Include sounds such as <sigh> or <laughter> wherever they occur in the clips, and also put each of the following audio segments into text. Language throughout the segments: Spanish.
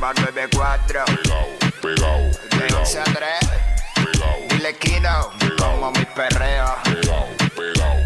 nueva 94. Pegao, pegao, De pegao, 11 a 3. pegao, Dile Kino, como mi perreo. pegao, pegao.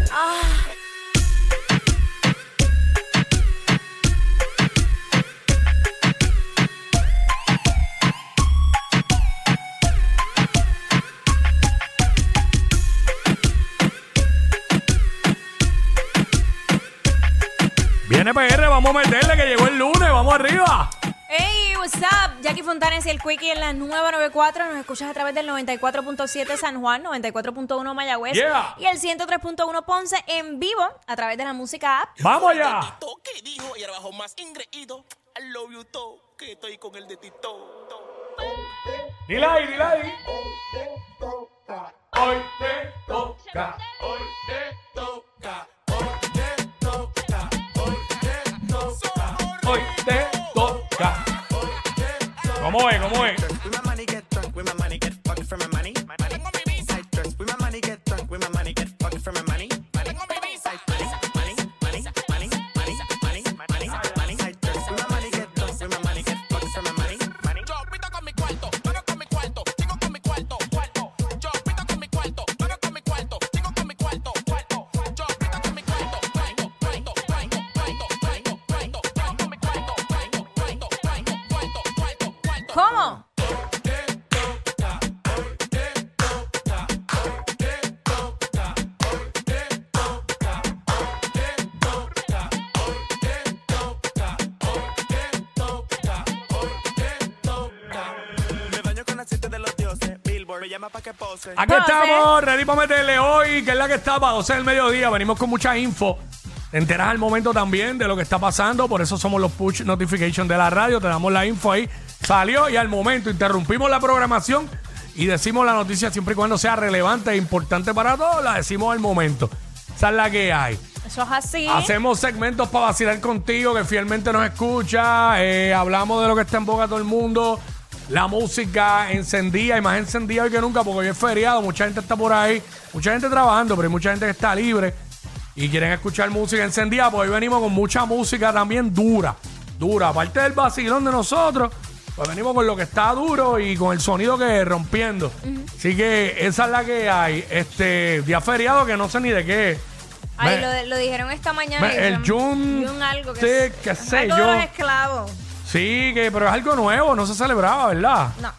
Viene PR, vamos a meterle que llegó el lunes, vamos arriba. Hey, what's up? Jackie Fontanes y el Quickie en la nueva 94. Nos escuchas a través del 94.7 San Juan, 94.1 Mayagüez Yeah. y el 103.1 Ponce en vivo a través de la música app. Vamos allá. Que dijo y ahora bajo más ingreído. I love you que estoy con el de Tito. Dile ahí, dile ahí. Llama pa' que pose. Aquí Pose. estamos, ready para meterle hoy, que es la que está para 12 del mediodía. Venimos con mucha info. Te enteras al momento también de lo que está pasando, por eso somos los push notification de la radio. Te damos la info ahí. Salió y al momento interrumpimos la programación y decimos la noticia siempre y cuando sea relevante e importante para todos, la decimos al momento. Esa es la que hay. Eso es así. Hacemos segmentos para vacilar contigo, que fielmente nos escucha. eh, hablamos de lo que está en boca todo el mundo. La música encendida y más encendida hoy que nunca, porque hoy es feriado. Mucha gente está por ahí. Mucha gente trabajando, pero hay mucha gente que está libre y quieren escuchar música encendida. Pues hoy venimos con mucha música también dura. Dura. Aparte del vacilón de nosotros, pues venimos con lo que está duro y con el sonido que es rompiendo. Así que esa es la que hay. Este día feriado que no sé ni de qué. es. Ay, Me- lo, lo dijeron esta mañana. me- el Jun- Jun algo que sí, qué sé algo yo. de los esclavos. Sí, que, pero es algo nuevo, no se celebraba, ¿verdad? No.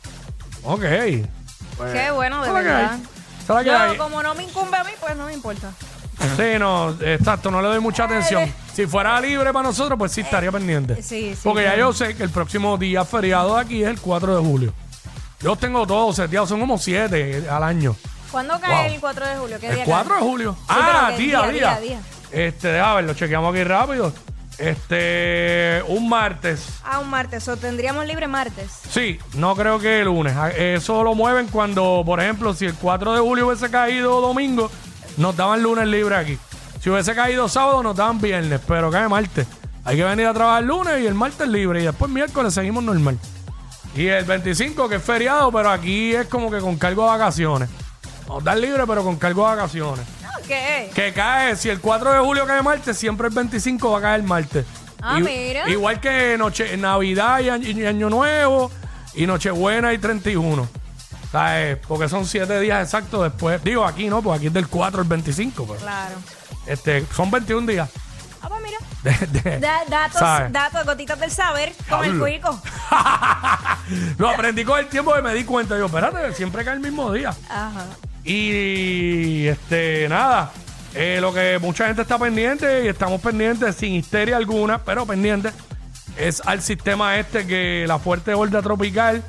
Ok. Qué bueno, de que verdad. hay. Que hay. Como no me incumbe a mí, pues no me importa. Sí, no, exacto, no le doy mucha atención. Si fuera libre para nosotros, pues sí estaría pendiente. sí, sí, Porque ya claro. yo sé que el próximo día feriado de aquí es el 4 de julio. Yo tengo todos seteados, son como 7 al año. ¿Cuándo cae Wow. el 4 de julio? ¿Qué El día 4 de cae? julio. Sí, ah, pero que día, día, día, día, día. Este, déjame ver, lo chequeamos aquí rápido. Este, un martes. Ah, un martes. O tendríamos libre martes. Sí, no creo que el lunes. Ah, Eso lo mueven cuando, por ejemplo, si el 4 de julio hubiese caído domingo, nos daban lunes libre aquí. Si hubiese caído sábado, nos daban viernes, pero cae martes. Hay que venir a trabajar el lunes y el martes libre y después miércoles seguimos normal. Y el 25, que es feriado, pero aquí es como que con cargo de vacaciones. Nos dan libre, pero con cargo de vacaciones. ¿Qué? Que cae, si el 4 de julio cae martes, siempre el 25 va a caer martes. Ah, I- mira. Igual que noche, Navidad y, año- y Año Nuevo, y Nochebuena y 31. ¿Sabes? Porque son 7 días exactos después. Digo, aquí no, porque aquí es del 4 al 25, pero Claro. este, son 21 días. Ah, pues mira. De- de- Da- datos, <laughs> ¿sabes? datos, gotitas del saber con el cuico. <laughs> Lo aprendí con el tiempo que me di cuenta. Yo, espérate, siempre cae el mismo día. Ajá. Y este, nada, eh, lo que mucha gente está pendiente y estamos pendientes sin histeria alguna, pero pendientes, es al sistema este que la fuerte onda tropical,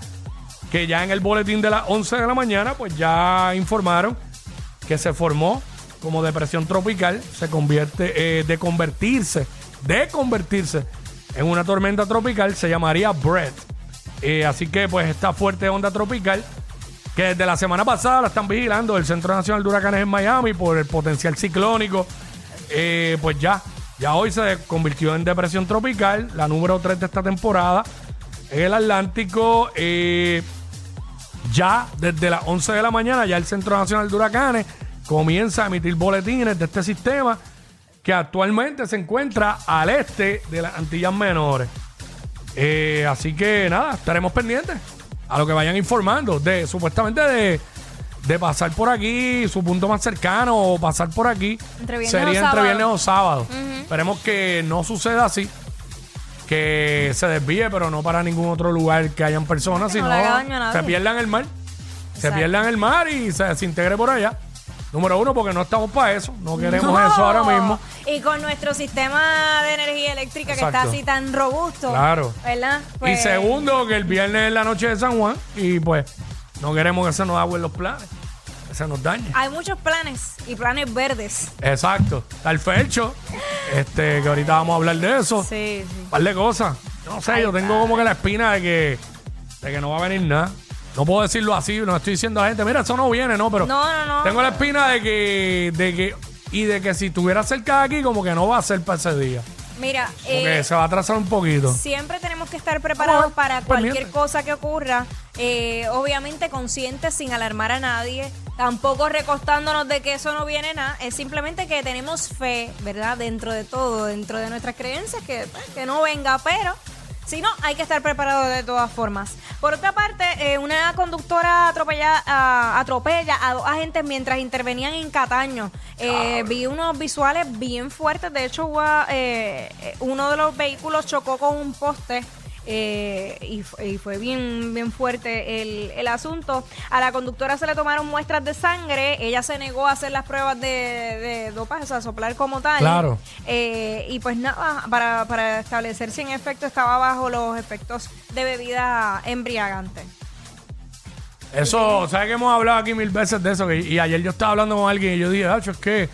que ya en el boletín de las 11 de la mañana, pues ya informaron que se formó como depresión tropical, se convierte, eh, de convertirse, de convertirse en una tormenta tropical, se llamaría Brett. Eh, así que pues esta fuerte onda tropical que desde la semana pasada la están vigilando el Centro Nacional de Huracanes en Miami por el potencial ciclónico. Eh, pues ya, ya hoy se convirtió en depresión tropical, la número 3 de esta temporada en el Atlántico. eh, ya desde las 11 de la mañana, ya el Centro Nacional de Huracanes comienza a emitir boletines de este sistema que actualmente se encuentra al este de las Antillas Menores. Eh, así que nada, estaremos pendientes a lo que vayan informando de supuestamente de, de pasar por aquí, su punto más cercano o pasar por aquí. Entre viernes sería o entre sábado. viernes o sábado. Esperemos que no suceda así. Que se desvíe, pero no para ningún otro lugar que hayan personas, Que no sino le haga daño a nadie. se pierdan el mar. Se Exacto. pierdan el mar y se desintegre por allá. Número uno, porque no estamos para eso. No queremos No. eso ahora mismo. Y con nuestro sistema de energía eléctrica que está así tan robusto. Claro. ¿Verdad? Y Pues, segundo, que el viernes es la noche de San Juan y pues no queremos que se nos agüen los planes, que se nos dañe. Hay muchos planes y planes verdes. Exacto. Está el Fercho, este, que ahorita vamos a hablar de eso. Sí, sí. Un par de cosas. Yo no sé, yo tengo como que la espina de que, de que no va a venir nada. No puedo decirlo así, no estoy diciendo a la gente, mira, eso no viene, ¿no? Pero No, no, no. tengo la espina de que, de que, y de que si estuviera cerca de aquí, como que no va a ser para ese día. Mira, Porque eh, se va a atrasar un poquito. siempre tenemos que estar preparados Vamos a ver, para cualquier pendiente. cosa que ocurra. Eh, obviamente conscientes sin alarmar a nadie. Tampoco recostándonos de que eso no viene nada. Es simplemente que tenemos fe, ¿verdad? Dentro de todo, dentro de nuestras creencias, que, pues, que no venga, pero si no, hay que estar preparados de todas formas. Por otra parte, eh, una conductora atropella, a- atropella a dos agentes mientras intervenían en Cataño. Eh, vi unos visuales bien fuertes. De hecho, hubo, eh, eh, uno de los vehículos chocó con un poste. Eh, y, fu- y fue bien, bien fuerte el, el asunto. A la conductora se le tomaron muestras de sangre. Ella se negó a hacer las pruebas de, de dopaje, o sea, soplar como tal. Claro. Eh, y pues nada, para, para establecer si en efecto estaba bajo los efectos de bebida embriagante. Eso, ¿sabes que hemos hablado aquí mil veces de eso? Que- y ayer yo estaba hablando con alguien y yo dije, Hacho, es que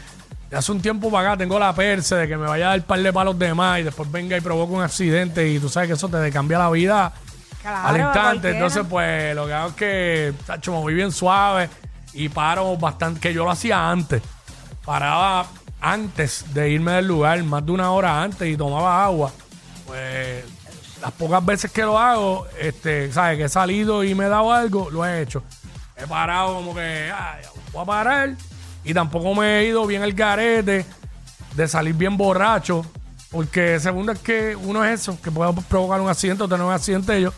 hace un tiempo para acá tengo la perse de que me vaya a dar par de palos de más y después venga y provoque un accidente y tú sabes que eso te cambia la vida Claro, al instante. Entonces, pues lo que hago es que, Tacho, me voy bien suave y paro bastante, que yo lo hacía antes. Paraba antes de irme del lugar, más de una hora antes y tomaba agua. Pues las pocas veces que lo hago, este, ¿sabes? Que he salido y me he dado algo, lo he hecho. He parado como que, ah, voy a parar. Y tampoco me he ido bien el garete de salir bien borracho. Porque segundo es que uno es eso, que puede provocar un accidente o tener un accidente yo.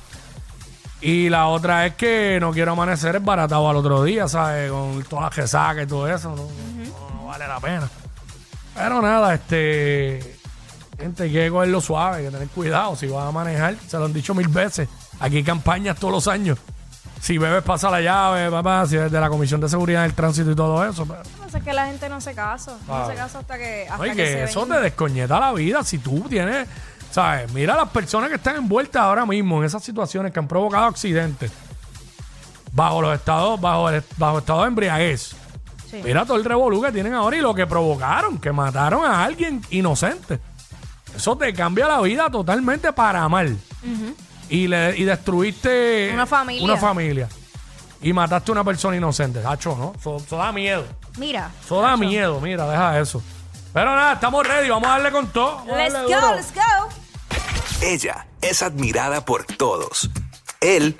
Y la otra es que no quiero amanecer embaratado al otro día, ¿sabes? Con todas las resacas y todo eso. No, no- no vale la pena. Pero nada, este. Gente, hay que cogerlo suave, hay que tener cuidado. Si vas a manejar, se lo han dicho mil veces. Aquí hay campañas todos los años. Si bebes, pasa la llave, papá. Si es de la Comisión de Seguridad del Tránsito y todo eso. Pero, No sé, es que la gente no se caso. No se caso hasta que, hasta Oye, que, que, se eso ven- te descoñeta la vida. Si tú tienes, ¿sabes? Mira las personas que están envueltas ahora mismo en esas situaciones que han provocado accidentes bajo los estados, bajo el bajo estado de embriaguez. Sí. Mira todo el revolú que tienen ahora y lo que provocaron, que mataron a alguien inocente. Eso te cambia la vida totalmente para mal. Y, le, y destruiste Una familia. una familia. Y mataste a una persona inocente. Hacho, ¿no? Eso, eso da miedo. Mira. Eso da miedo, mira, deja eso. Pero nada, estamos ready, vamos a darle con todo. Vamos a Let's darle go, duro. let's go. Ella es admirada por todos. Él,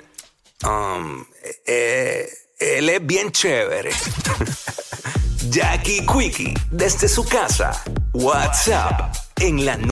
um, eh, él es bien chévere. <laughs> Jackie Quickie, desde su casa. WhatsApp, en la